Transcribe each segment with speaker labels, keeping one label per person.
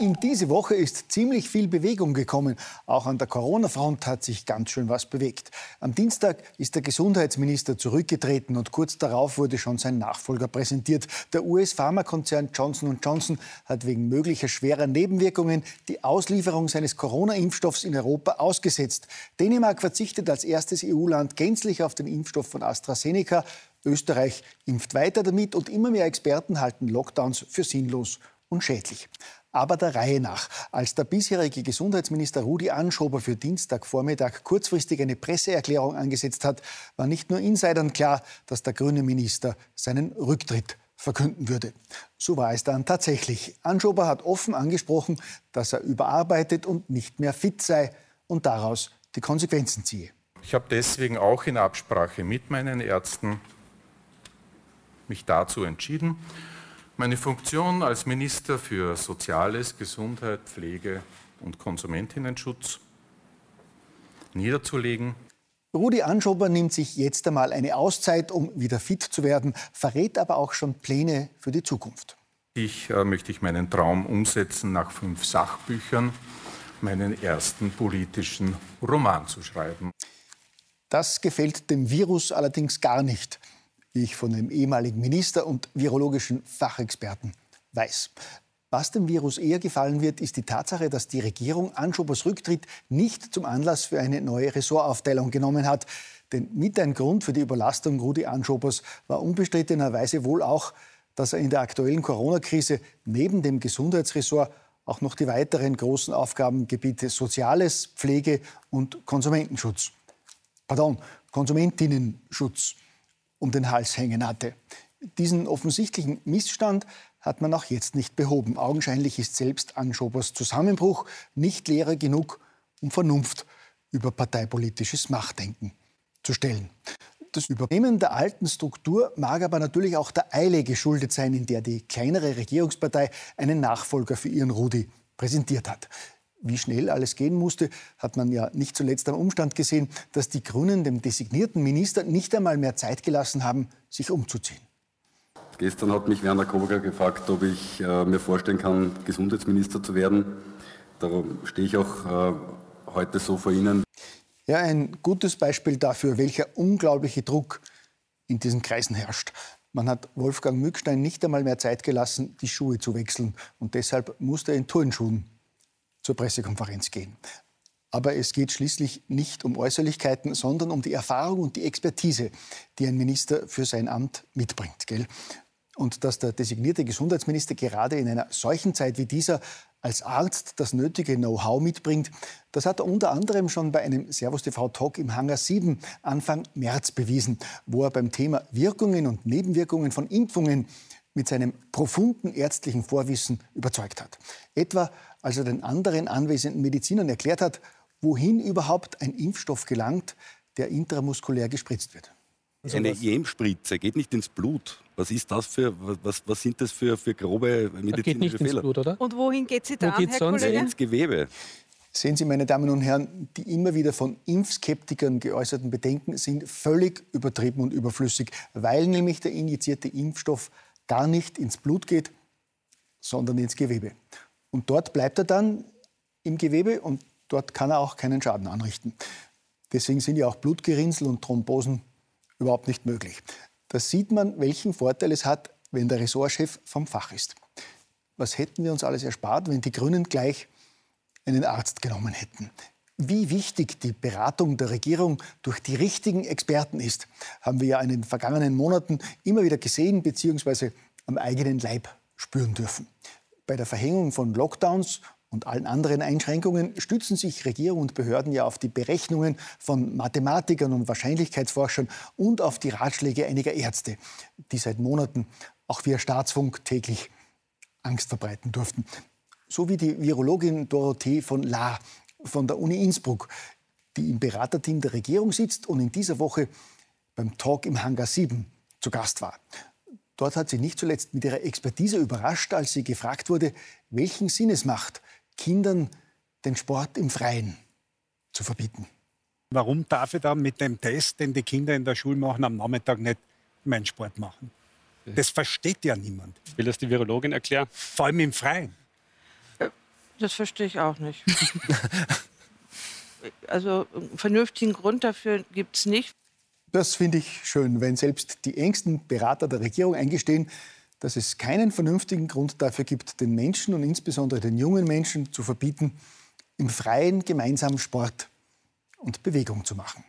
Speaker 1: In diese Woche ist ziemlich viel Bewegung gekommen. Auch an der Corona-Front hat sich ganz schön was bewegt. Am Dienstag ist der Gesundheitsminister zurückgetreten und kurz darauf wurde schon sein Nachfolger präsentiert. Der US-Pharmakonzern Johnson Johnson hat wegen möglicher schwerer Nebenwirkungen die Auslieferung seines Corona-Impfstoffs in Europa ausgesetzt. Dänemark verzichtet als erstes EU-Land gänzlich auf den Impfstoff von AstraZeneca. Österreich impft weiter damit und immer mehr Experten halten Lockdowns für sinnlos und schädlich. Aber der Reihe nach. Als der bisherige Gesundheitsminister Rudi Anschober für Dienstagvormittag kurzfristig eine Presseerklärung angesetzt hat, war nicht nur Insidern klar, dass der grüne Minister seinen Rücktritt verkünden würde. So war es dann tatsächlich. Anschober hat offen angesprochen, dass er überarbeitet und nicht mehr fit sei und daraus die Konsequenzen ziehe.
Speaker 2: Ich habe deswegen auch in Absprache mit meinen Ärzten mich dazu entschieden, meine Funktion als Minister für Soziales, Gesundheit, Pflege und Konsumentinnenschutz niederzulegen.
Speaker 1: Rudi Anschober nimmt sich jetzt einmal eine Auszeit, um wieder fit zu werden, verrät aber auch schon Pläne für die Zukunft.
Speaker 2: Ich äh, möchte ich meinen Traum umsetzen, nach fünf Sachbüchern meinen ersten politischen Roman zu schreiben.
Speaker 1: Das gefällt dem Virus allerdings gar nicht wie ich von dem ehemaligen Minister und virologischen Fachexperten weiß. Was dem Virus eher gefallen wird, ist die Tatsache, dass die Regierung Anschobers Rücktritt nicht zum Anlass für eine neue Ressortaufteilung genommen hat. Denn mit ein Grund für die Überlastung Rudi Anschobers war unbestrittenerweise wohl auch, dass er in der aktuellen Corona-Krise neben dem Gesundheitsressort auch noch die weiteren großen Aufgabengebiete Soziales, Pflege und Konsumentenschutz, pardon, Konsumentinnenschutz um den Hals hängen hatte. Diesen offensichtlichen Missstand hat man auch jetzt nicht behoben. Augenscheinlich ist selbst Anschobers Zusammenbruch nicht Lehrer genug, um Vernunft über parteipolitisches Machtdenken zu stellen. Das Übernehmen der alten Struktur mag aber natürlich auch der Eile geschuldet sein, in der die kleinere Regierungspartei einen Nachfolger für ihren Rudi präsentiert hat wie schnell alles gehen musste, hat man ja nicht zuletzt am Umstand gesehen, dass die Grünen dem designierten Minister nicht einmal mehr Zeit gelassen haben, sich umzuziehen.
Speaker 3: Gestern hat mich Werner Koger gefragt, ob ich äh, mir vorstellen kann, Gesundheitsminister zu werden. Darum stehe ich auch äh, heute so vor Ihnen.
Speaker 1: Ja, ein gutes Beispiel dafür, welcher unglaubliche Druck in diesen Kreisen herrscht. Man hat Wolfgang Mückstein nicht einmal mehr Zeit gelassen, die Schuhe zu wechseln. Und deshalb musste er in Turnschuhen zur Pressekonferenz gehen. Aber es geht schließlich nicht um Äußerlichkeiten, sondern um die Erfahrung und die Expertise, die ein Minister für sein Amt mitbringt. Gell? Und dass der designierte Gesundheitsminister gerade in einer solchen Zeit wie dieser als Arzt das nötige Know-how mitbringt, das hat er unter anderem schon bei einem Servus TV Talk im Hangar 7 Anfang März bewiesen, wo er beim Thema Wirkungen und Nebenwirkungen von Impfungen mit seinem profunden ärztlichen Vorwissen überzeugt hat. Etwa als er den anderen anwesenden Medizinern erklärt hat, wohin überhaupt ein Impfstoff gelangt, der intramuskulär gespritzt wird.
Speaker 3: Also Eine EM-Spritze geht nicht ins Blut. Was ist das für, was, was sind das für, für grobe medizinische geht nicht Fehler? Ins
Speaker 4: Blut, oder? Und wohin geht sie dann,
Speaker 3: Wo geht's
Speaker 4: Herr sonst?
Speaker 3: Kollege? Ins Gewebe.
Speaker 1: Sehen Sie, meine Damen und Herren, die immer wieder von Impfskeptikern geäußerten Bedenken sind völlig übertrieben und überflüssig, weil nämlich der injizierte Impfstoff gar nicht ins Blut geht, sondern ins Gewebe. Und dort bleibt er dann im Gewebe und dort kann er auch keinen Schaden anrichten. Deswegen sind ja auch Blutgerinnsel und Thrombosen überhaupt nicht möglich. Da sieht man, welchen Vorteil es hat, wenn der Ressortchef vom Fach ist. Was hätten wir uns alles erspart, wenn die Grünen gleich einen Arzt genommen hätten? Wie wichtig die Beratung der Regierung durch die richtigen Experten ist, haben wir ja in den vergangenen Monaten immer wieder gesehen bzw. am eigenen Leib spüren dürfen. Bei der Verhängung von Lockdowns und allen anderen Einschränkungen stützen sich Regierung und Behörden ja auf die Berechnungen von Mathematikern und Wahrscheinlichkeitsforschern und auf die Ratschläge einiger Ärzte, die seit Monaten auch via Staatsfunk täglich Angst verbreiten durften. So wie die Virologin Dorothee von La von der Uni Innsbruck, die im Beraterteam der Regierung sitzt und in dieser Woche beim Talk im Hangar 7 zu Gast war. Dort hat sie nicht zuletzt mit ihrer Expertise überrascht, als sie gefragt wurde, welchen Sinn es macht, Kindern den Sport im Freien zu verbieten.
Speaker 4: Warum darf ich dann mit dem Test, den die Kinder in der Schule machen, am Nachmittag nicht meinen Sport machen? Das versteht ja niemand.
Speaker 5: Will das die Virologin erklären?
Speaker 4: Vor allem im Freien.
Speaker 6: Das verstehe ich auch nicht. also einen vernünftigen Grund dafür gibt es nicht.
Speaker 1: Das finde ich schön, wenn selbst die engsten Berater der Regierung eingestehen, dass es keinen vernünftigen Grund dafür gibt, den Menschen und insbesondere den jungen Menschen zu verbieten, im Freien gemeinsam Sport und Bewegung zu machen.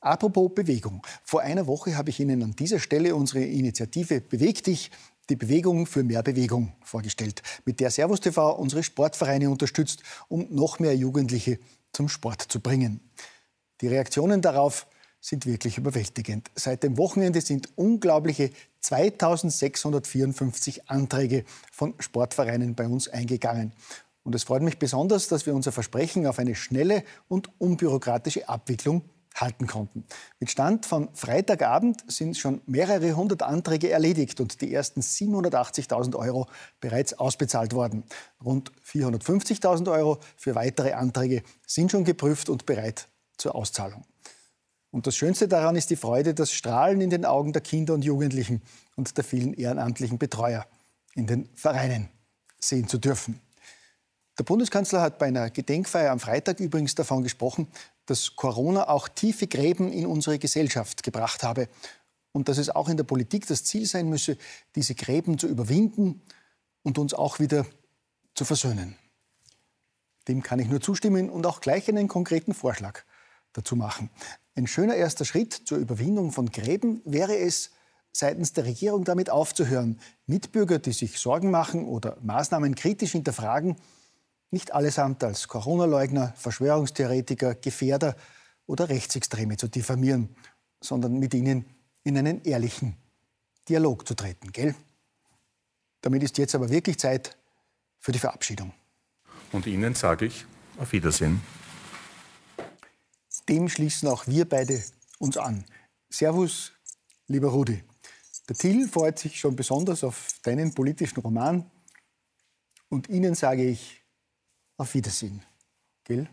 Speaker 1: Apropos Bewegung. Vor einer Woche habe ich Ihnen an dieser Stelle unsere Initiative Beweg dich, die Bewegung für mehr Bewegung vorgestellt, mit der Servus TV unsere Sportvereine unterstützt, um noch mehr Jugendliche zum Sport zu bringen. Die Reaktionen darauf sind wirklich überwältigend. Seit dem Wochenende sind unglaubliche 2654 Anträge von Sportvereinen bei uns eingegangen. Und es freut mich besonders, dass wir unser Versprechen auf eine schnelle und unbürokratische Abwicklung halten konnten. Mit Stand von Freitagabend sind schon mehrere hundert Anträge erledigt und die ersten 780.000 Euro bereits ausbezahlt worden. Rund 450.000 Euro für weitere Anträge sind schon geprüft und bereit zur Auszahlung. Und das Schönste daran ist die Freude, das Strahlen in den Augen der Kinder und Jugendlichen und der vielen ehrenamtlichen Betreuer in den Vereinen sehen zu dürfen. Der Bundeskanzler hat bei einer Gedenkfeier am Freitag übrigens davon gesprochen, dass Corona auch tiefe Gräben in unsere Gesellschaft gebracht habe und dass es auch in der Politik das Ziel sein müsse, diese Gräben zu überwinden und uns auch wieder zu versöhnen. Dem kann ich nur zustimmen und auch gleich einen konkreten Vorschlag dazu machen. Ein schöner erster Schritt zur Überwindung von Gräben wäre es, seitens der Regierung damit aufzuhören, Mitbürger, die sich Sorgen machen oder Maßnahmen kritisch hinterfragen, nicht allesamt als Corona-Leugner, Verschwörungstheoretiker, Gefährder oder Rechtsextreme zu diffamieren, sondern mit ihnen in einen ehrlichen Dialog zu treten, gell? Damit ist jetzt aber wirklich Zeit für die Verabschiedung.
Speaker 2: Und Ihnen sage ich auf Wiedersehen.
Speaker 1: Dem schließen auch wir beide uns an. Servus, lieber Rudi. Der Till freut sich schon besonders auf deinen politischen Roman. Und Ihnen sage ich auf Wiedersehen. Gell?